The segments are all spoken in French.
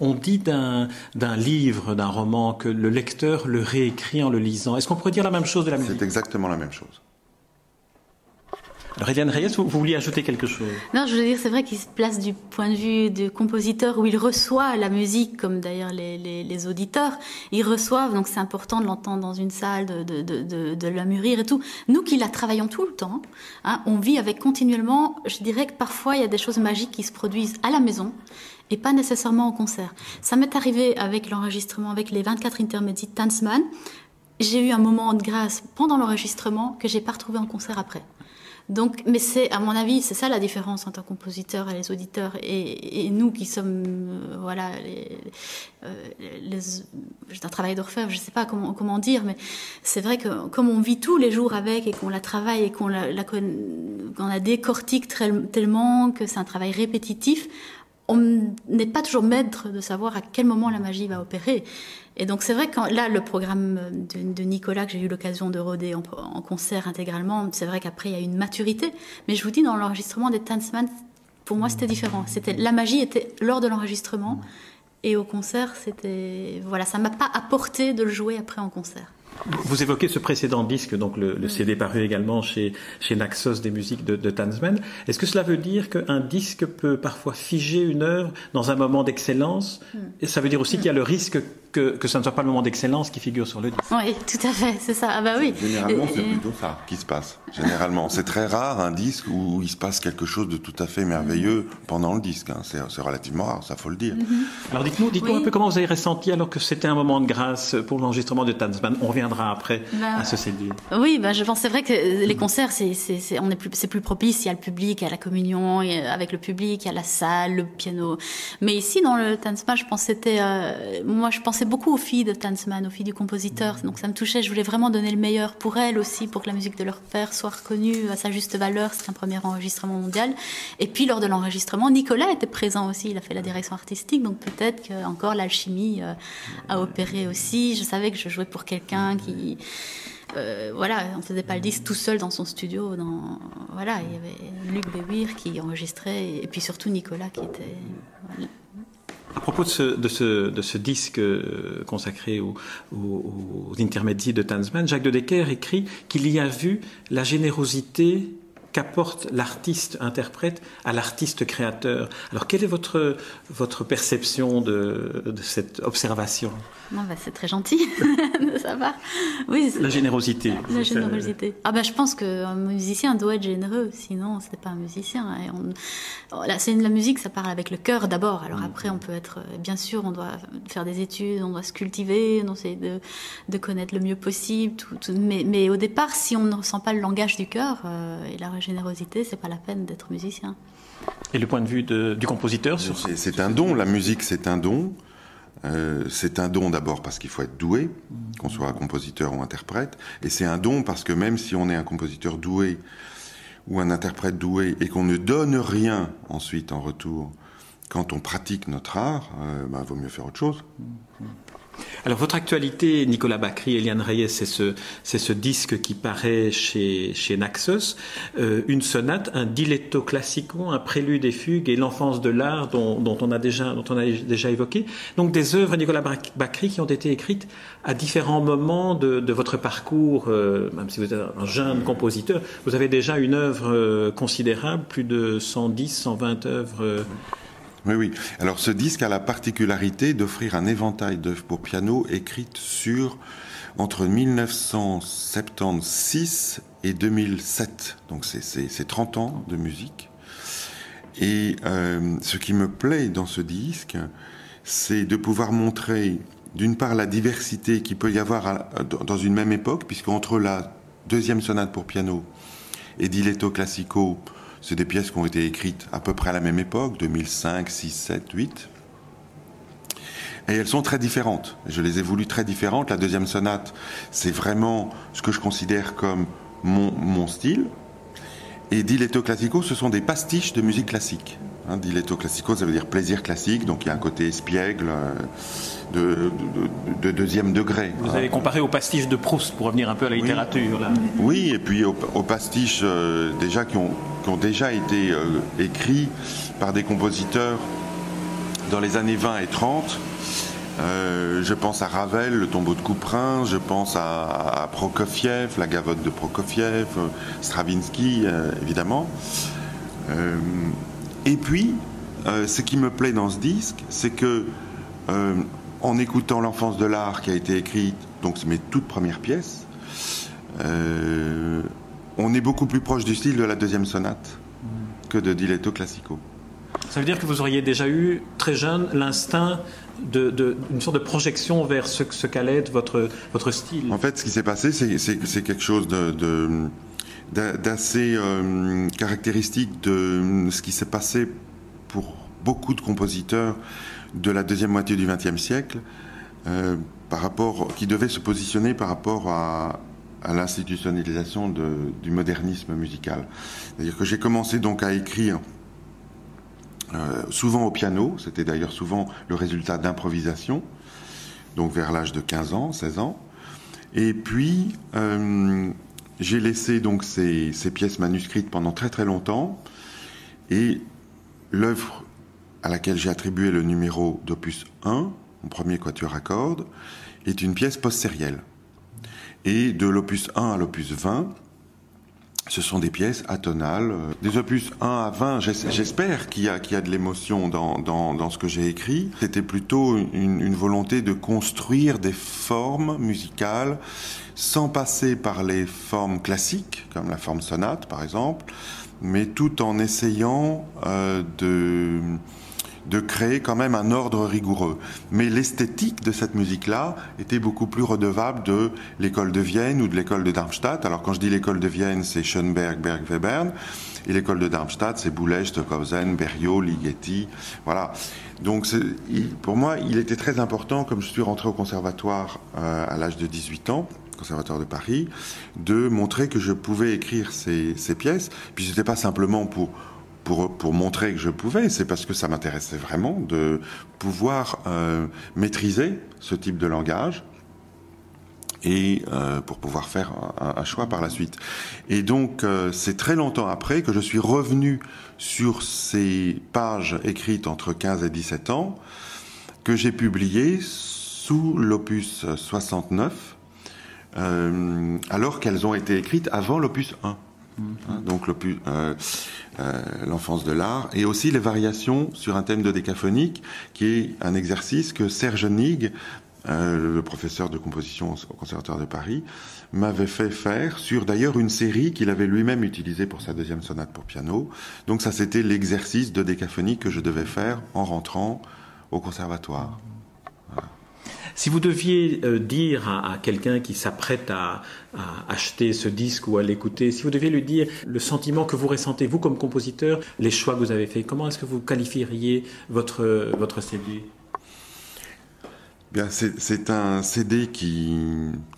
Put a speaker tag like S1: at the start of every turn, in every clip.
S1: On dit d'un livre, d'un roman, que le lecteur le réécrit en le lisant. Est-ce qu'on pourrait dire la même chose de la musique?
S2: C'est exactement la même chose.
S1: Alors, Reyes, vous, vouliez ajouter quelque chose?
S3: Non, je veux dire, c'est vrai qu'il se place du point de vue du compositeur où il reçoit la musique, comme d'ailleurs les, auditeurs. Ils reçoivent, donc c'est important de l'entendre dans une salle, de, la mûrir et tout. Nous qui la travaillons tout le temps, hein, on vit avec continuellement, je dirais que parfois il y a des choses magiques qui se produisent à la maison et pas nécessairement au concert. Ça m'est arrivé avec l'enregistrement, avec les 24 intermédiaires Tanzmann. J'ai eu un moment de grâce pendant l'enregistrement que j'ai pas retrouvé en concert après. Donc, mais c'est, à mon avis, c'est ça la différence entre un compositeur et les auditeurs. Et, nous qui sommes, euh, voilà, les, euh, un travail d'orfèvre, je sais pas comment, dire, mais c'est vrai que comme on vit tous les jours avec et qu'on la travaille et qu'on la, la décortique tellement que c'est un travail répétitif, on n'est pas toujours maître de savoir à quel moment la magie va opérer. Et donc c'est vrai que là, le programme de, Nicolas que j'ai eu l'occasion de roder en, concert intégralement, c'est vrai qu'après il y a une maturité. Mais je vous dis, dans l'enregistrement des Tanzman, pour moi c'était différent. C'était la magie était lors de l'enregistrement et au concert, c'était voilà, ça m'a pas apporté de le jouer après en concert.
S1: Vous évoquez ce précédent disque, donc le, CD paru également chez, chez Naxos des musiques de, de Tanzman. Est-ce que cela veut dire qu'un disque peut parfois figer une œuvre dans un moment d'excellence? Hmm. Et ça veut dire aussi qu'il y a le risque que, que ça ne soit pas le moment d'excellence qui figure sur le disque
S3: Oui, tout à fait, c'est ça. Ah bah oui.
S2: Généralement, c'est plutôt ça qui se passe. Généralement, c'est très rare un disque où il se passe quelque chose de tout à fait merveilleux pendant le disque. Hein. C'est relativement rare, ça faut le dire.
S1: Mm-hmm. Alors dites-nous, dites-nous un peu comment vous avez ressenti alors que c'était un moment de grâce pour l'enregistrement de Tanzman. On reviendra après bah, à ce.
S3: Oui, bah, je pense c'est vrai que les concerts, c'est, c'est, on est plus, c'est plus propice. Il y a le public, il y a la communion avec le public, il y a la salle, le piano. Mais ici, dans le Tanzman, je pensais c'était, euh, moi, je pensais beaucoup aux filles de Tanzman, aux filles du compositeur. Donc ça me touchait. Je voulais vraiment donner le meilleur pour elles aussi, pour que la musique de leur père soit soit reconnu à sa juste valeur. C'est un premier enregistrement mondial. Et puis lors de l'enregistrement, Nicolas était présent aussi. Il a fait la direction artistique, donc peut-être que encore l'alchimie euh, a opéré aussi. Je savais que je jouais pour quelqu'un qui euh, voilà, on faisait pas le disque tout seul dans son studio. Dans, voilà, il y avait Luc Béwir qui enregistrait et puis surtout Nicolas qui était.
S1: À propos de ce, de ce, disque euh, consacré aux, aux, intermédiaires de Tanzman, Jacques de Decker écrit qu'il y a vu la générosité qu'apporte l'artiste interprète à l'artiste créateur. Alors, quelle est votre, votre perception de, de cette observation?
S3: Bah, C'est très gentil de savoir. Oui,
S1: la générosité.
S3: La générosité. Ah bah, je pense qu'un musicien doit être généreux, sinon ce n'est pas un musicien. Et on... Là, c'est la musique, ça parle avec le cœur d'abord. Alors mm. après, on peut être, bien sûr, on doit faire des études, on doit se cultiver, on essaie de, de connaître le mieux possible. Tout, Mais, mais, au départ, si on ne ressent pas le langage du cœur euh, et la générosité, c'est pas la peine d'être musicien.
S1: Et le point de vue du compositeur sur...
S2: C'est un don, la musique c'est un don. Euh, c'est un don d'abord parce qu'il faut être doué, qu'on soit compositeur ou interprète, et c'est un don parce que même si on est un compositeur doué ou un interprète doué et qu'on ne donne rien ensuite en retour, quand on pratique notre art, il euh, bah, vaut mieux faire autre chose.
S1: Alors votre actualité, Nicolas Bacry, Eliane Reyes, c'est ce, ce disque qui paraît chez, chez Naxos, euh, une sonate, un diletto classico, un prélude et fugue et l'enfance de l'art dont, on a déjà, dont on a déjà évoqué. Donc des œuvres, Nicolas Bacry, qui ont été écrites à différents moments de, de votre parcours, euh, même si vous êtes un jeune compositeur, vous avez déjà une œuvre euh, considérable, plus de 110, 120 œuvres.
S2: Oui, oui. Alors ce disque a la particularité d'offrir un éventail d'œuvres pour piano écrites sur entre 1976 et 2007. Donc c'est 30 ans de musique. Et euh, ce qui me plaît dans ce disque, c'est de pouvoir montrer d'une part la diversité qui peut y avoir dans une même époque, puisque entre la deuxième sonate pour piano et Diletto Classico, c'est des pièces qui ont été écrites à peu près à la même époque, 2005, 6, 7, 8. Et elles sont très différentes. Je les ai voulues très différentes. La deuxième sonate, c'est vraiment ce que je considère comme mon, style. Et Diletto Classico, ce sont des pastiches de musique classique. Hein, diletto Classico, ça veut dire plaisir classique, donc il y a un côté espiègle. Euh, de, deuxième degré.
S1: Vous avez comparé aux pastiches de Proust, pour revenir un peu à la littérature. Là.
S2: Oui, et puis aux, pastiches euh, déjà qui ont, qui ont, déjà été euh, écrits par des compositeurs dans les années 20 et 30. je pense à Ravel, le tombeau de Couperin, je pense à, Prokofiev, la gavotte de Prokofiev, Stravinsky, évidemment. Et puis, ce qui me plaît dans ce disque, c'est que en écoutant L'enfance de l'art qui a été écrite, donc c'est mes toutes premières pièces, euh, on est beaucoup plus proche du style de la deuxième sonate que de Diletto Classico.
S1: Ça veut dire que vous auriez déjà eu, très jeune, l'instinct d'une sorte de projection vers ce, ce qu'allait être votre, votre style
S2: En fait, ce qui s'est passé, c'est quelque chose de, d'assez euh, caractéristique de ce qui s'est passé pour beaucoup de compositeurs de la deuxième moitié du XXe siècle, euh, par rapport, qui devait se positionner par rapport à, l'institutionnalisation du modernisme musical. C'est-à-dire que j'ai commencé donc à écrire euh, souvent au piano, c'était d'ailleurs souvent le résultat d'improvisation, donc vers l'âge de 15 ans, 16 ans. Et puis, euh, j'ai laissé donc ces, ces, pièces manuscrites pendant très très longtemps, et l'œuvre à laquelle j'ai attribué le numéro d'opus 1, mon premier quatuor à cordes, est une pièce post-sérielle. Et de l'opus 1 à l'opus 20, ce sont des pièces atonales. Des opus 1 à 20, j'espère qu'il y, a, de l'émotion dans, ce que j'ai écrit. C'était plutôt une, une, volonté de construire des formes musicales sans passer par les formes classiques, comme la forme sonate par exemple, mais tout en essayant euh, de de créer quand même un ordre rigoureux. Mais l'esthétique de cette musique-là était beaucoup plus redevable de l'école de Vienne ou de l'école de Darmstadt. Alors quand je dis l'école de Vienne, c'est Schoenberg, Berg, Webern. Et l'école de Darmstadt, c'est Boulez, Stockhausen, Berriot, Ligeti. Voilà. Donc pour moi, il était très important, comme je suis rentré au conservatoire euh, à l'âge de 18 ans, conservatoire de Paris, de montrer que je pouvais écrire ces, ces pièces. Puis c'était pas simplement pour pour, montrer que je pouvais, c'est parce que ça m'intéressait vraiment de pouvoir euh, maîtriser ce type de langage et euh, pour pouvoir faire un, choix par la suite. Et donc, euh, c'est très longtemps après que je suis revenu sur ces pages écrites entre 15 et 17 ans que j'ai publiées sous l'opus 69, alors qu'elles ont été écrites avant l'opus 1. Hein, donc euh, euh, l'enfance de l'art, et aussi les variations sur un thème de décaphonique, qui est un exercice que Serge Nig, euh, le professeur de composition au Conservatoire de Paris, m'avait fait faire sur d'ailleurs une série qu'il avait lui-même utilisée pour sa deuxième sonate pour piano. Donc ça c'était l'exercice de décaphonique que je devais faire en rentrant au conservatoire.
S1: Si vous deviez euh, dire à, quelqu'un qui s'apprête à, acheter ce disque ou à l'écouter, si vous deviez lui dire le sentiment que vous ressentez, vous comme compositeur, les choix que vous avez faits, comment est-ce que vous qualifieriez votre, votre CD
S2: Bien, c'est un CD qui,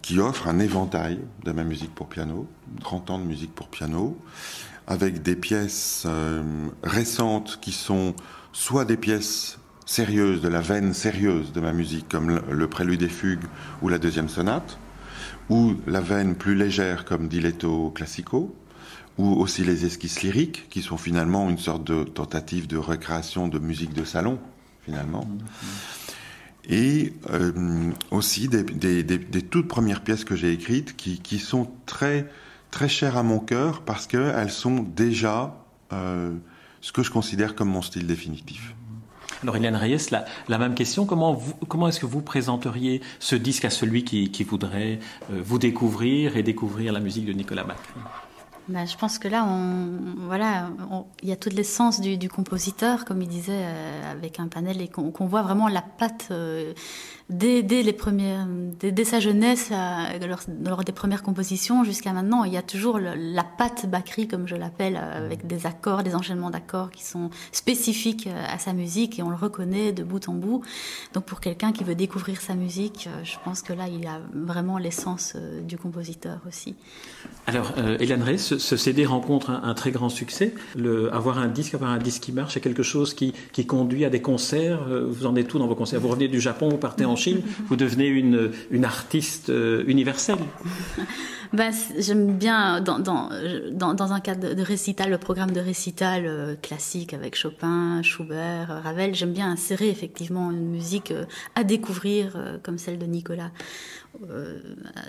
S2: qui offre un éventail de ma musique pour piano, 30 ans de musique pour piano, avec des pièces euh, récentes qui sont soit des pièces sérieuse, de la veine sérieuse de ma musique, comme le, prélude et fugue ou la deuxième sonate, ou la veine plus légère comme Diletto Classico, ou aussi les esquisses lyriques, qui sont finalement une sorte de tentative de recréation de musique de salon, finalement. Et euh, aussi des, toutes premières pièces que j'ai écrites qui, sont très, très chères à mon cœur parce qu'elles sont déjà euh, ce que je considère comme mon style définitif.
S1: Alors, Eliane Reyes, la, même question. Comment, comment est-ce que vous présenteriez ce disque à celui qui, voudrait euh, vous découvrir et découvrir la musique de Nicolas Bach
S3: bah, je pense que là, voilà, il y a toute l'essence du, compositeur, comme il disait, euh, avec un panel, et qu'on voit vraiment la patte euh, dès, les premières, dès, sa jeunesse, lors, des premières compositions jusqu'à maintenant. Il y a toujours la patte Bakri, comme je l'appelle, avec des accords, des enchaînements d'accords qui sont spécifiques euh, à sa musique, et on le reconnaît de bout en bout. Donc pour quelqu'un qui veut découvrir sa musique, je pense que là, il y a vraiment l'essence du compositeur aussi.
S1: Alors, euh, Hélène Reyes, ce, CD rencontre un, très grand succès. Le, avoir un disque, avoir un disque qui marche, c'est quelque chose qui, qui, conduit à des concerts. Euh, vous en êtes tout dans vos concerts? Vous revenez du Japon, vous partez en Chine, vous devenez une, une artiste euh, universelle.
S3: ben, J'aime bien, dans, dans, dans, un cadre de récital, le programme de récital euh, classique avec Chopin, Schubert, Ravel, j'aime bien insérer effectivement une musique euh, à découvrir euh, comme celle de Nicolas. Euh,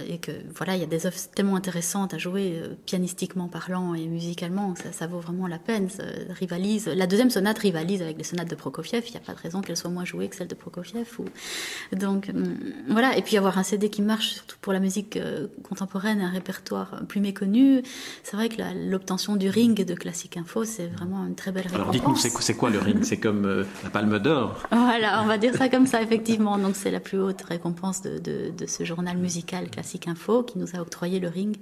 S3: et que voilà, il y a des œuvres tellement intéressantes à jouer, euh, pianistiquement parlant et musicalement, ça, ça, vaut vraiment la peine. Rivalise. La deuxième sonate rivalise avec les sonates de Prokofiev. Il n'y a pas de raison qu'elle soit moins jouée que celle de Prokofiev. Donc hum, voilà. Et puis avoir un CD qui marche, surtout pour la musique euh, contemporaine, un répertoire plus méconnu. C'est vrai que l'obtention du ring de Classique Info, c'est vraiment une très belle récompense.
S1: Alors dites-nous, c'est quoi le ring? C'est comme la Palme d'Or.
S3: Voilà, on va dire ça comme ça, effectivement. Donc c'est la plus haute récompense de, de, de ce journal musical Classique Info qui nous a octroyé le ring.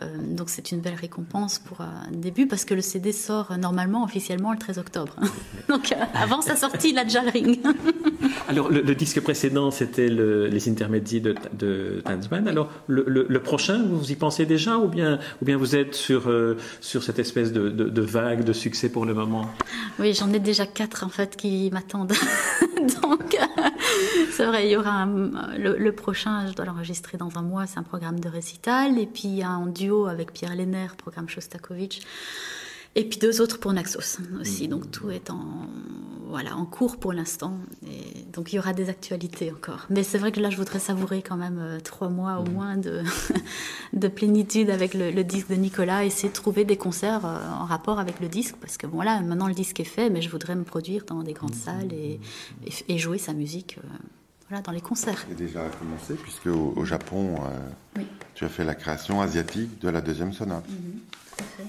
S3: Euh, donc c'est une belle récompense pour un début parce que le CD sort normalement officiellement le 13 octobre. donc euh, avant sa sortie, il a déjà le ring.
S1: Alors le, disque précédent c'était les intermédiaires de, de Tanzman. Alors le, prochain, vous y pensez déjà ou bien, ou bien vous êtes sur, euh, sur cette espèce de, de, vague de succès pour le moment?
S3: Oui, j'en ai déjà quatre en fait qui m'attendent. donc c'est vrai, il y aura le, prochain, je dois l'enregistrer dans un mois, c'est un programme de récital. Et puis un duo avec Pierre Lenner, programme Shostakovich. Et puis deux autres pour Naxos aussi. Donc tout est en, voilà, en cours pour l'instant. Et donc il y aura des actualités encore. Mais c'est vrai que là, je voudrais savourer quand même euh, trois mois au moins de, de plénitude avec le, disque de Nicolas, essayer de trouver des concerts euh, en rapport avec le disque. Parce que voilà, maintenant le disque est fait, mais je voudrais me produire dans des grandes salles et, et, jouer sa musique. Euh, voilà, dans les concerts.
S2: Et déjà commencé, puisque au, Japon, tu as fait la création asiatique de la deuxième sonate.
S1: Mm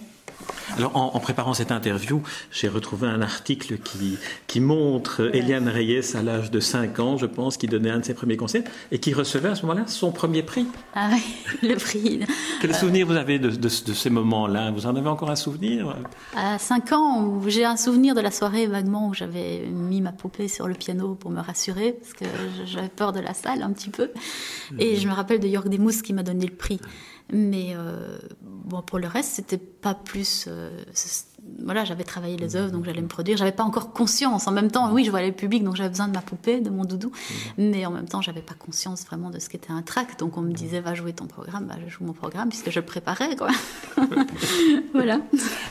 S1: alors, en, préparant cette interview, j'ai retrouvé un article qui, qui montre Eliane Reyes à l'âge de 5 ans, je pense, qui donnait un de ses premiers concerts et qui recevait à ce moment-là son premier prix.
S3: Ah oui, le prix.
S1: Quel souvenir vous avez de, de, ces moments-là? Vous en avez encore un souvenir?
S3: À 5 ans, j'ai un souvenir de la soirée vaguement où j'avais mis ma poupée sur le piano pour me rassurer, parce que j'avais peur de la salle un petit peu. Et je me rappelle de Jörg Demus qui m'a donné le prix. Mais euh, bon, pour le reste, c'était pas plus. Euh, voilà, j'avais travaillé les œuvres, donc j'allais me produire. J'avais pas encore conscience. En même temps, oui, je voyais le public, donc j'avais besoin de ma poupée, de mon doudou. Mais en même temps, j'avais pas conscience vraiment de ce qu'était un track. Donc on me disait, va jouer ton programme. Bah, je joue mon programme puisque je le préparais, quoi. voilà.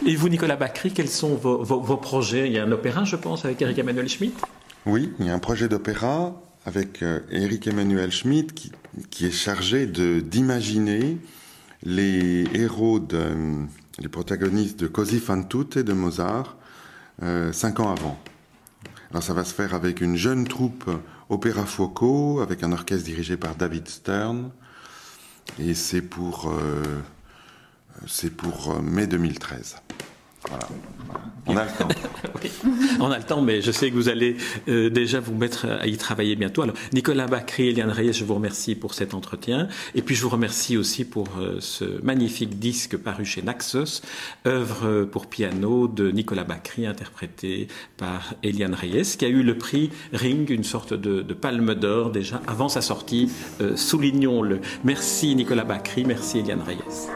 S1: Et vous, Nicolas Bacry, quels sont vos, vos, projets? Il y a un opéra, je pense, avec Eric Emmanuel Schmitt?
S2: Oui, il y a un projet d'opéra avec euh, Eric Emmanuel Schmitt qui, qui est chargé d'imaginer les héros, les protagonistes de Così fan tutte de Mozart, euh, cinq ans avant. Alors ça va se faire avec une jeune troupe Opéra Foco, avec un orchestre dirigé par David Stern, et c'est pour, euh, euh, mai 2013. Voilà. On a le temps.
S1: On a le temps, mais je sais que vous allez euh, déjà vous mettre à y travailler bientôt. Alors, Nicolas Bacry et Eliane Reyes, je vous remercie pour cet entretien. Et puis, je vous remercie aussi pour euh, ce magnifique disque paru chez Naxos, œuvre pour piano de Nicolas Bacry, interprété par Eliane Reyes, qui a eu le prix Ring, une sorte de, palme d'or déjà avant sa sortie. Euh, soulignons-le. Merci Nicolas Bacry, merci Eliane Reyes.